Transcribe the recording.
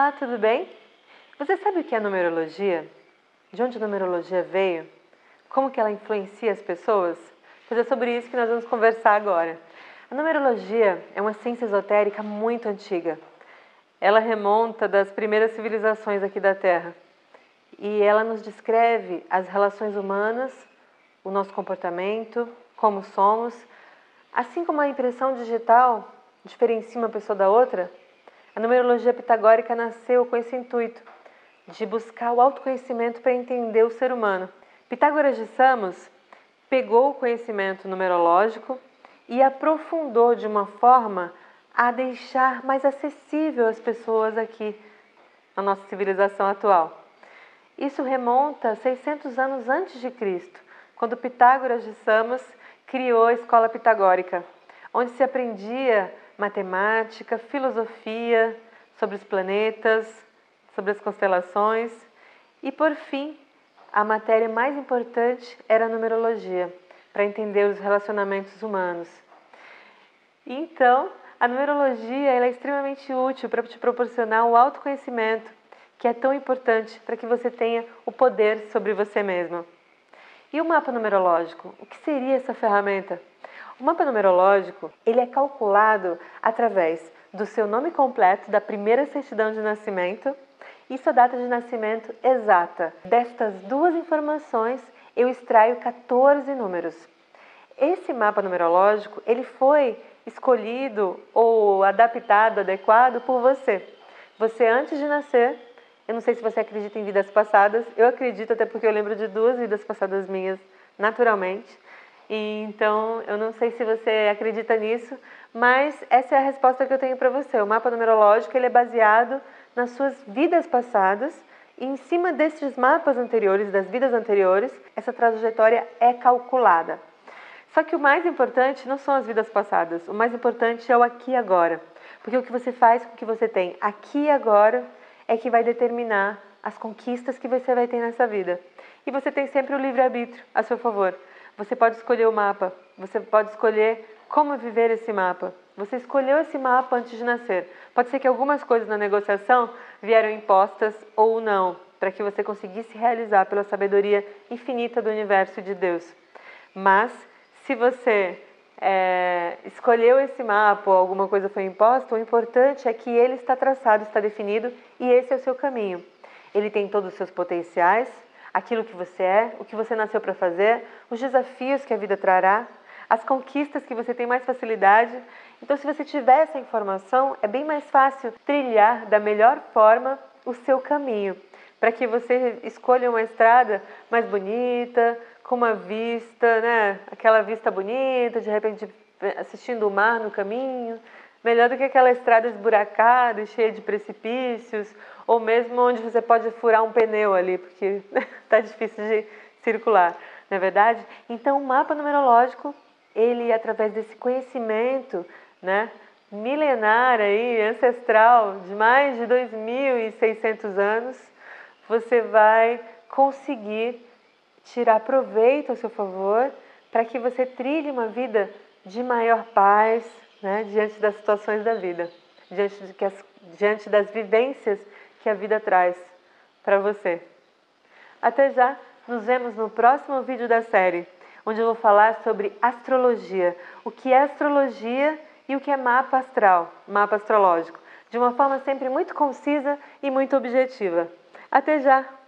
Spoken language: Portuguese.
Olá, tudo bem? Você sabe o que é numerologia? De onde a numerologia veio? Como que ela influencia as pessoas? Pois é sobre isso que nós vamos conversar agora. A numerologia é uma ciência esotérica muito antiga. Ela remonta das primeiras civilizações aqui da Terra. E ela nos descreve as relações humanas, o nosso comportamento, como somos, assim como a impressão digital diferencia uma pessoa da outra, a numerologia pitagórica nasceu com esse intuito de buscar o autoconhecimento para entender o ser humano. Pitágoras de Samos pegou o conhecimento numerológico e aprofundou de uma forma a deixar mais acessível às pessoas aqui na nossa civilização atual. Isso remonta a 600 anos antes de Cristo, quando Pitágoras de Samos criou a escola pitagórica, onde se aprendia matemática, filosofia, sobre os planetas, sobre as constelações e, por fim, a matéria mais importante era a numerologia, para entender os relacionamentos humanos. Então, a numerologia é extremamente útil para te proporcionar o autoconhecimento, que é tão importante para que você tenha o poder sobre você mesmo. E o mapa numerológico? O que seria essa ferramenta? O mapa numerológico ele é calculado através do seu nome completo, da primeira certidão de nascimento e sua data de nascimento exata. Destas duas informações, eu extraio 14 números. Esse mapa numerológico ele foi escolhido ou adaptado, adequado por você. Você antes de nascer, eu não sei se você acredita em vidas passadas, eu acredito até porque eu lembro de duas vidas passadas minhas naturalmente. Então, eu não sei se você acredita nisso, mas essa é a resposta que eu tenho para você. O mapa numerológico ele é baseado nas suas vidas passadas e em cima desses mapas anteriores, das vidas anteriores, essa trajetória é calculada. Só que o mais importante não são as vidas passadas, o mais importante é o aqui e agora. Porque o que você faz com o que você tem aqui e agora é que vai determinar as conquistas que você vai ter nessa vida. E você tem sempre o livre-arbítrio a seu favor. Você pode escolher o mapa, você pode escolher como viver esse mapa. Você escolheu esse mapa antes de nascer. Pode ser que algumas coisas na negociação vieram impostas ou não, para que você conseguisse realizar pela sabedoria infinita do universo de Deus. Mas, se você é, escolheu esse mapa ou alguma coisa foi imposta, o importante é que ele está traçado, está definido e esse é o seu caminho. Ele tem todos os seus potenciais, aquilo que você é, o que você nasceu para fazer, os desafios que a vida trará, as conquistas que você tem mais facilidade. Então, se você tiver essa informação, é bem mais fácil trilhar da melhor forma o seu caminho, para que você escolha uma estrada mais bonita, com uma vista, né? Aquela vista bonita, de repente assistindo o mar no caminho, melhor do que aquela estrada esburacada, cheia de precipícios, ou mesmo onde você pode furar um pneu ali, porque está difícil de circular, não é verdade? Então, o mapa numerológico, ele através desse conhecimento, né, milenar aí, ancestral, de mais de 2.600 anos, você vai conseguir tirar proveito ao seu favor para que você trilhe uma vida de maior paz, né, diante das situações da vida, diante, de que as, diante das vivências que a vida traz para você. Até já, nos vemos no próximo vídeo da série, onde eu vou falar sobre astrologia, o que é astrologia e o que é mapa astral, mapa astrológico, de uma forma sempre muito concisa e muito objetiva. Até já!